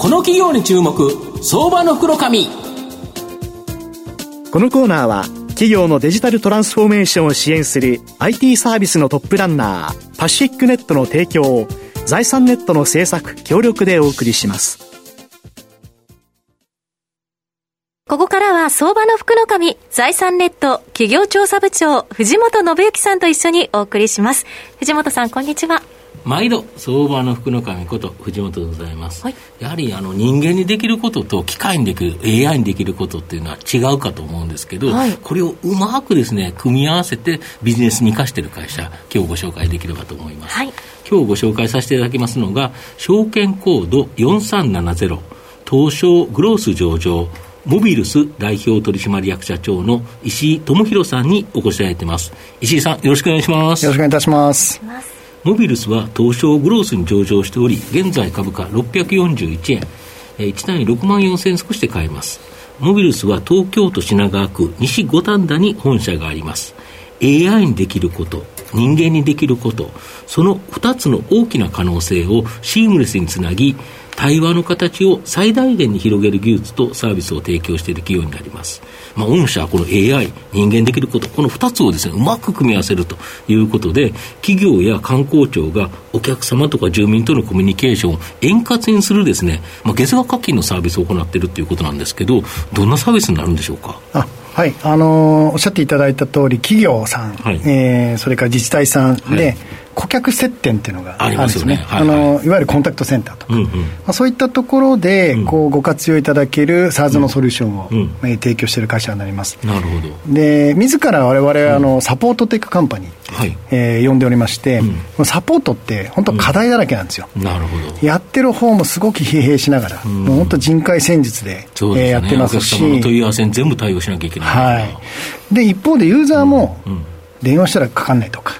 この企業に注目相場の袋紙このコーナーは企業のデジタルトランスフォーメーションを支援する IT サービスのトップランナーパシフィックネットの提供を財産ネットの制作協力でお送りしますここからは相場の福の神、財産ネット企業調査部長、藤本信之さんと一緒にお送りします。藤本さん、こんにちは。毎度相場の福の神こと藤本でございます、はい、やはりあの人間にできることと機械にできる AI にできることっていうのは違うかと思うんですけど、はい、これをうまくですね組み合わせてビジネスに生かしている会社今日ご紹介できればと思います、はい、今日ご紹介させていただきますのが証券コード4370東証グロース上場モビルス代表取締役社長の石井智弘さんにお越しいただいてます。石井さんよろしくお願いします。よろしくお願いいたしますモビルスは東証グロースに上場しており、現在株価641円、1単位6万4000円少しで買えます。モビルスは東京都品川区西五反田に本社があります。AI にできること、人間にできること、その2つの大きな可能性をシームレスにつなぎ、対話の形を最大限に広げる技術とサービスを提供している企業になります。まあ、御社はこの AI、人間できること、この2つをですね、うまく組み合わせるということで、企業や観光庁がお客様とか住民とのコミュニケーションを円滑にするですね、まあ、月額課金のサービスを行っているということなんですけど、どんなサービスになるんでしょうか？あはい、あのー、おっしゃっていただいた通り、企業さん、はい、えー、それから自治体さんで、はい顧客接点っていうのがあるんですね、ねはいはい、あのいわゆるコンタクトセンターとか、うんうん、まあ、そういったところでこうご活用いただける SARS のソリューションを、うん。え提供している会社になります。なるほど。で自ら我々あのサポートテックカンパニー、はい。えー、呼んでおりまして、うん、サポートって本当課題だらけなんですよ、なるほど。やってる方もすごく疲弊しながら、もう本当人海戦術でで、ね、えー、やってますし。問い合わせに全部対応しなきゃいけないはい、で一方でユーザーも、うん電話したらかかんないとか、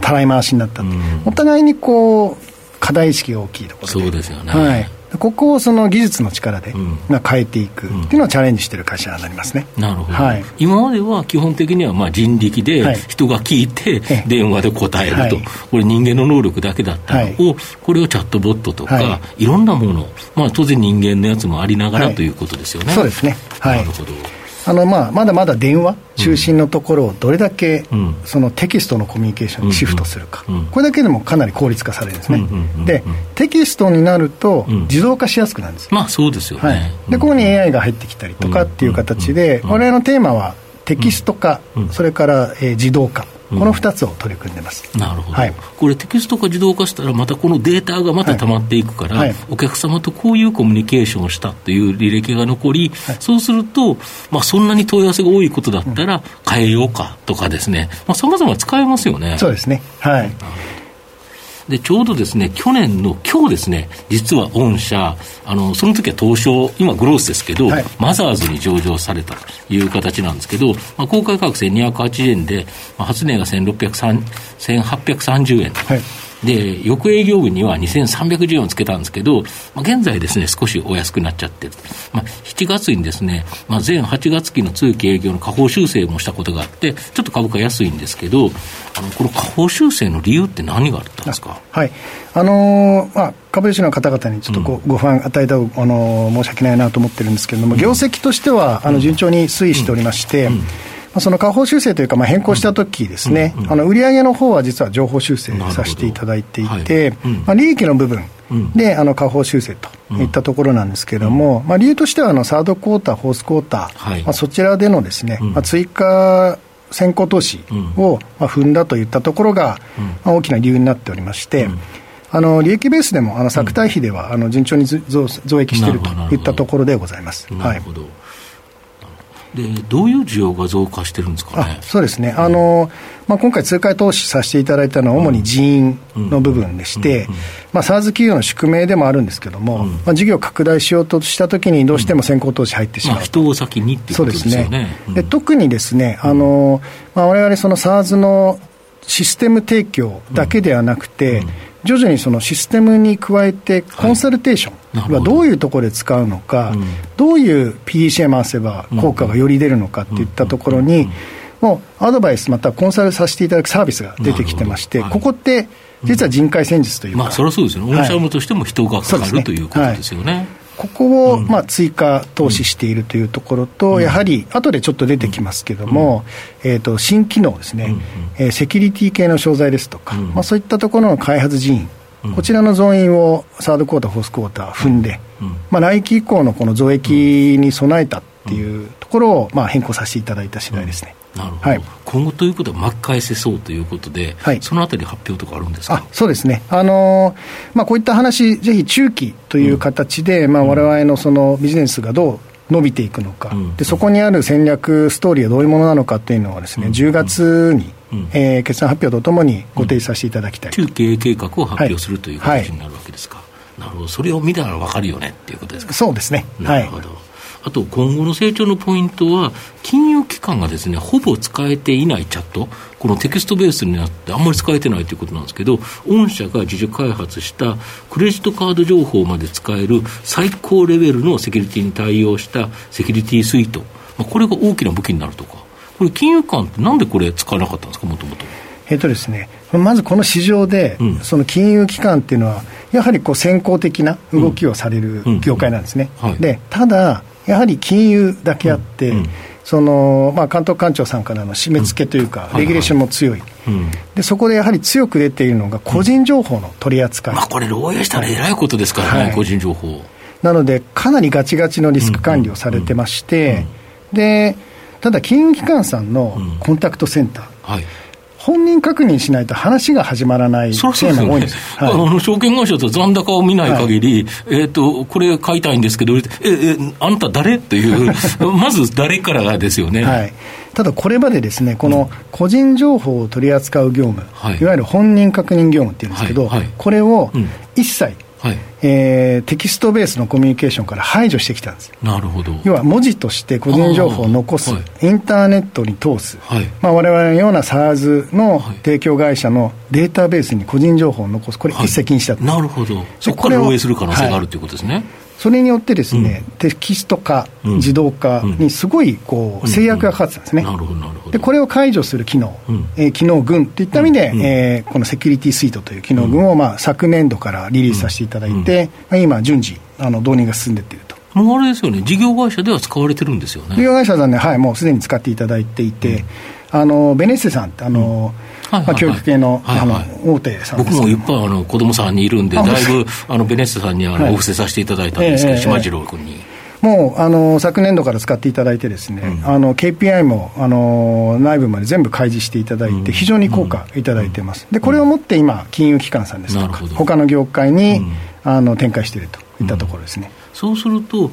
たらい回しになった。お互いにこう課題意識が大きいところで。そうですよね、はい、ここをその技術の力で、まあ、変えていく。っていうのをチャレンジしている会社になりますね、なるほど、はい、今までは基本的にはまあ人力で人が聞いて電話で答えると、はい、これ人間の能力だけだったの。を、これをチャットボットとか、い、ろんなもの、まあ、当然人間のやつもありながらということですよね、そうですね、はい、なるほどあのまあまだまだ電話中心のところをどれだけそのテキストのコミュニケーションにシフトするか、これだけでもかなり効率化されるんですね、でテキストになると自動化しやすくなるんです、まあそうですよね、はい、でここに AI が入ってきたりとかっていう形で、我々のテーマはテキスト化、それから、えー、自動化この2つを取り組んでます、なるほど、はい、これ、テキスト化自動化したら、またこのデータがまた溜まっていくから、はい。はい、お客様とこういうコミュニケーションをしたという履歴が残り、そうすると、まあ、そんなに問い合わせが多いことだったら、変えようかとかですね、さまざ、ま使えますよね。そうですね。はいで、ちょうどですね、去年の今日ですね、実は御社、あの、その時は東証、今グロースですけど、はい、マザーズに上場されたという形なんですけど、まあ、公開価格1280円で、まあ、初値が1830円。はいで、翌営業日には2310円をつけたんですけど、まあ、現在ですね、少しお安くなっちゃってる。まあ、7月にですね、まあ、前8月期の通期営業の下方修正もしたことがあって、ちょっと株価安いんですけど、あのこの下方修正の理由って何があったんですか？はい。あのー、まあ、株主の方々にちょっとご,、ご不安与えた、あのー、申し訳ないなと思ってるんですけれども、業績としては、あの順調に推移しておりまして、うんうんその下方修正というか、まあ、変更したときですね、あの売上の方は実は情報修正させていただいていて、まあ、利益の部分で、あの下方修正といったところなんですけれども、まあ、理由としてはあのサードクォーター、フォースクォーター、まあ、そちらでのですね、まあ、追加先行投資をまあ踏んだといったところが、まあ、大きな理由になっておりまして、あの利益ベースでもあの作対比では、あの順調に増増益しているといったところでございます。なるほど、はいでどういう需要が増加してるんですかね？そうですね、あのまあ、今回、通貨投資させていただいたのは、主に人員の部分でして、まあ、SARS 企業の宿命でもあるんですけども、うん、まあ、事業拡大しようとしたときに、どうしても先行投資入ってしまう、まあ、人を先にっていうことですよね。ね。で特にですね、あのまあ、われわれ、その SARS のシステム提供だけではなくて、うん徐々にそのシステムに加えて、コンサルテーションはどういうところで使うのか、はい、どういう PDCA 回せば効果がより出るのかっていったところに、もうアドバイス、またコンサルさせていただくサービスが出てきてまして、はい、ここって、実は人海戦術というか、まあ、それはそうですよね、御社務としても人がかかる、ね、ということですよね。ここをまあ追加投資しているというところと、やはり後でちょっと出てきますけれども、えー、と新機能ですね、えセキュリティ系の商材ですとか、まあ、そういったところの開発人員、こちらの増員をサードクォーター、フォースクォーター踏ん。で、まあ、来期以降のこの増益に備えたっていうところをまあ変更させていただいた次第ですね。なるほど、はい、今後ということは巻き返せそうということで、はい、そのあたり発表とかあるんですか？そうですね、あのー、まあ、こういった話、ぜひ中期という形で、われわれのそのビジネスがどう伸びていくのか、うん、でそこにある戦略、ストーリーはどういうものなのかというのはですね、うん、10月に、うん、えー、決算発表とともにご提示させていただきたい、中経営計画を発表する、という形になるわけですか、なるほど、それを見たら分かるよねっていうことですか？そうですね。なるほど、あと今後の成長のポイントは、金融機関がですね、ほぼ使えていないチャット、このテキストベースになってあんまり使えてないということなんですけど、御社が自主開発したクレジットカード情報まで使える最高レベルのセキュリティに対応したセキュリティスイート、まあ、これが大きな武器になるとか、これ、金融機関ってなんでこれ使わなかったんですか、もともと。えっとですね、まずこの市場で、うん、その金融機関っていうのは、やはりこう先行的な動きをされる業界なんですね。うんうん。はい、でただやはり金融だけあって、うん。うん、そのまあ、監督官庁さんからの締め付けというか、レギュレーションも強い、で、そこでやはり強く出ているのが、個人情報の取り扱い、まあ、これ、漏洩したらえらいことですからね、はい、個人情報。なので、かなりガチガチのリスク管理をされてまして、でただ、金融機関さんのコンタクトセンター、はい本人確認しないと話が始まらないテーマが多いんです。はい、あの証券会社だと残高を見ない限り、はい、えっ、と、これ買いたいんですけど、え、え、あんた誰？っていう、まず誰からですよね。はい。ただこれまでですね、この個人情報を取り扱う業務、はい、いわゆる本人確認業務っていうんですけど、はいはい、これを一切はい。えー、テキストベースのコミュニケーションから排除してきたんです。なるほど。要は文字として個人情報を残す、はい、インターネットに通す、はい。まあ、我々のような SaaS の提供会社のデータベースに個人情報を残す、これ、一石にした、はい、なるほど、そこから漏洩する可能性があるということですね。それによってですね、うん、テキスト化、自動化にすごいこう制約がかかってたんですね、でこれを解除する機能、うん、えー、機能群といった意味で、うん、えー、このセキュリティスイートという機能群を、まあ、昨年度からリリースさせていただいて、まあ、今、順次あの、導入が進んでいっていると。もうあれですよね、事業会社では使われてるんですよね。事業会社さんね、はい、もうすでに使っていただいていて、あのベネッセさんって、あの、まあ、教育系の,、あの大手さん僕もいっぱいあの子供さんにいるんで、だいぶあのベネッセさんにあのお布施させていただいたんですけど、島次郎君に。もうあの昨年度から使っていただいて、ですね、うん、あの KPI もあの内部まで全部開示していただいて、非常に効果いただいてます、でこれをもって今、金融機関さんですとか、他の業界に、あの展開しているといったところですね。そうすると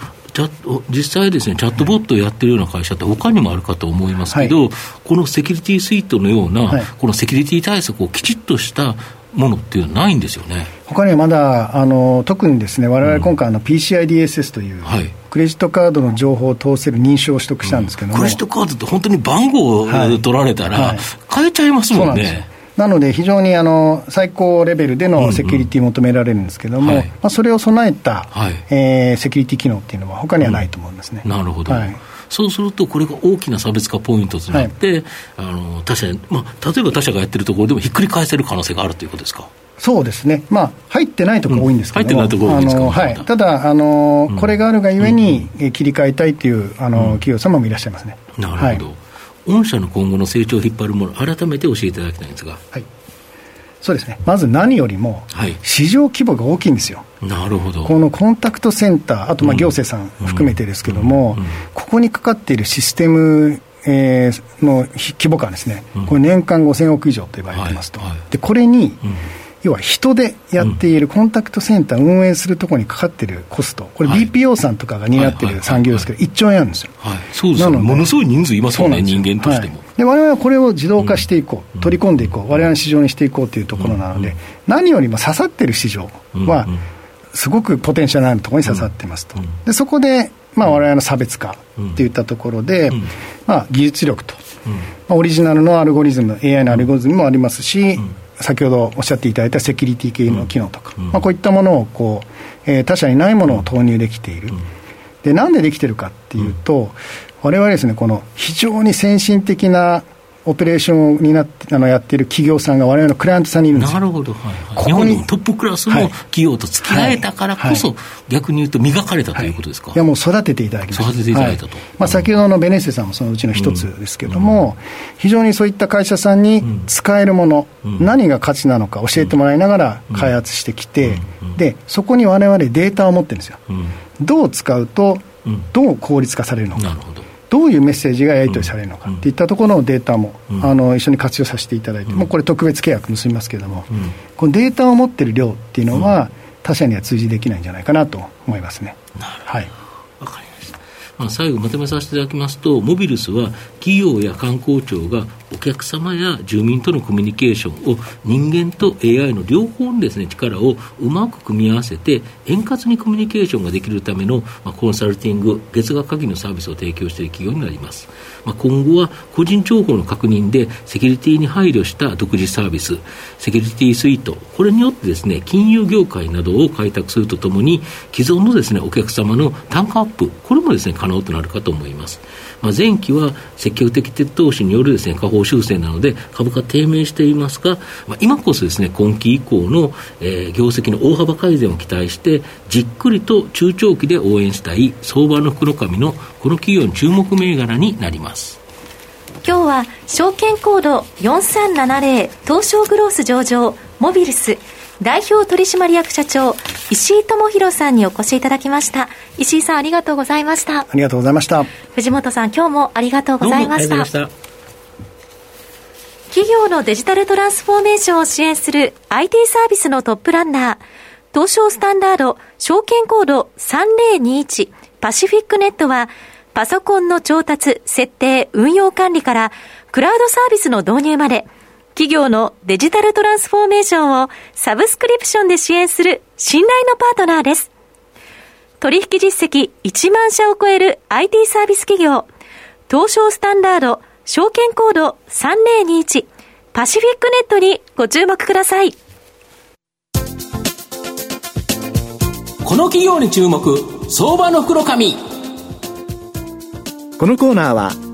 実際ですね、チャットボットをやってるような会社って、他にもあるかと思いますけど、はい、このセキュリティスイートのような、はい、このセキュリティ対策をきちっとしたものっていうのはないんですよね。他にはまだあの特にですね、われわれ今回、あの PCIDSS という、はい、クレジットカードの情報を通せる認証を取得したんですけども、うん、クレジットカードって本当に番号を取られたら、変えちゃいますもんね。なので、非常にあの最高レベルでのセキュリティ求められるんですけれども、うんうんまあ、それを備えた、はい、えー、セキュリティ機能っていうのは、他にはないと思うんですね、うん、なるほど、はい、そうすると、これが大きな差別化ポイントとなって、はい、あの他社、まあ、例えば他社がやってるところでもひっくり返せる可能性があるということですか？そうですね、まあ、入ってないところ多いんですけども、うん、入ってないところ多いですか、はい、ただ、あの、うん、これがあるがゆえに、切り替えたいというあの、企業様もいらっしゃいますね。なるほど、はい、御社の今後の成長を引っ張るもの、改めて教えていただきたいんですが。はい。そうですね、まず何よりも、市場規模が大きいんですよ、なるほど。このコンタクトセンター、あとまあ行政さん含めてですけども、ここにかかっているシステム、えー、の規模感ですね、これ、年間5000億以上と言われてますと、でこれに、要は人でやっているコンタクトセンター運営するところにかかってるコスト、これ BPO さんとかが担ってる産業ですけど、1兆円あるんですよ。はい、そうですね。ものすごい人数いますもんね、人間としても。で我々はこれを自動化していこう、取り込んでいこう、われわれの市場にしていこうというところなので、何よりも刺さってる市場は、すごくポテンシャルのあるところに刺さってますと。でそこでまあ、我々の差別化っていったところで、まあ、技術力と、まあ、オリジナルのアルゴリズム、AI のアルゴリズムもありますし、先ほどおっしゃっていただいたセキュリティ系の機能とか、うん、まあ、こういったものをこう、えー、他社にないものを投入できている、うん、でなんでできてるかっていうと、われわれですね、この非常に先進的なオペレーションになってあのやっている企業さんが我々のクライアントさんにいるんですなるほど、はいはい、ここにトップクラスの企業と付き合えたからこそ、はい。はい、逆に言うと磨かれたということですか、いやもう育てていただきま育てていただいたと、まあ、先ほどのベネッセさんもそのうちの一つですけれども、うん、非常にそういった会社さんに使えるもの、うん、何が価値なのか教えてもらいながら開発してきて、でそこに我々データを持ってるんですよ、どう使うとどう効率化されるのか、なるほどどういうメッセージがやり取りされるのかっていったところのデータも、うん、あの一緒に活用させていただいて、うん、もうこれ特別契約結びますけれども、うん、このデータを持ってる量っていうのは、他社には通じできないんじゃないかなと思いますね。はい。まあ、最後まとめさせていただきますと、モビルスは企業や観光庁がお客様や住民とのコミュニケーションを人間と AI の両方のです、ね、力をうまく組み合わせて円滑にコミュニケーションができるための、まあ、コンサルティング月額限りのサービスを提供している企業になります、まあ、今後は個人情報の確認でセキュリティに配慮した独自サービスセキュリティスイートこれによってですね金融業界などを開拓するとともに既存のですねお客様の単価アップこれもですね可能となるかと思います。まあ、前期は積極的投資によるですね、下方修正なので、株価低迷していますが、まあ、今こそですね、今期以降の、えー、業績の大幅改善を期待して、じっくりと中長期で応援したい相場の福の神のこの企業の注目銘柄になります。今日は証券コード4370東証グロース上場モビルス。代表取締役社長、石井智弘さんにお越しいただきました。石井さん、ありがとうございました。ありがとうございました。藤本さん、今日もありがとうございました。した企業のデジタルトランスフォーメーションを支援する IT サービスのトップランナー、東証スタンダード証券コード3021パシフィックネットは、パソコンの調達、設定、運用管理から、クラウドサービスの導入まで、企業のデジタルトランスフォーメーションをサブスクリプションで支援する信頼のパートナーです。取引実績1万社を超える IT サービス企業、東証スタンダード証券コード3021パシフィックネットにご注目ください。この企業に注目、相場の袋紙。このコーナーは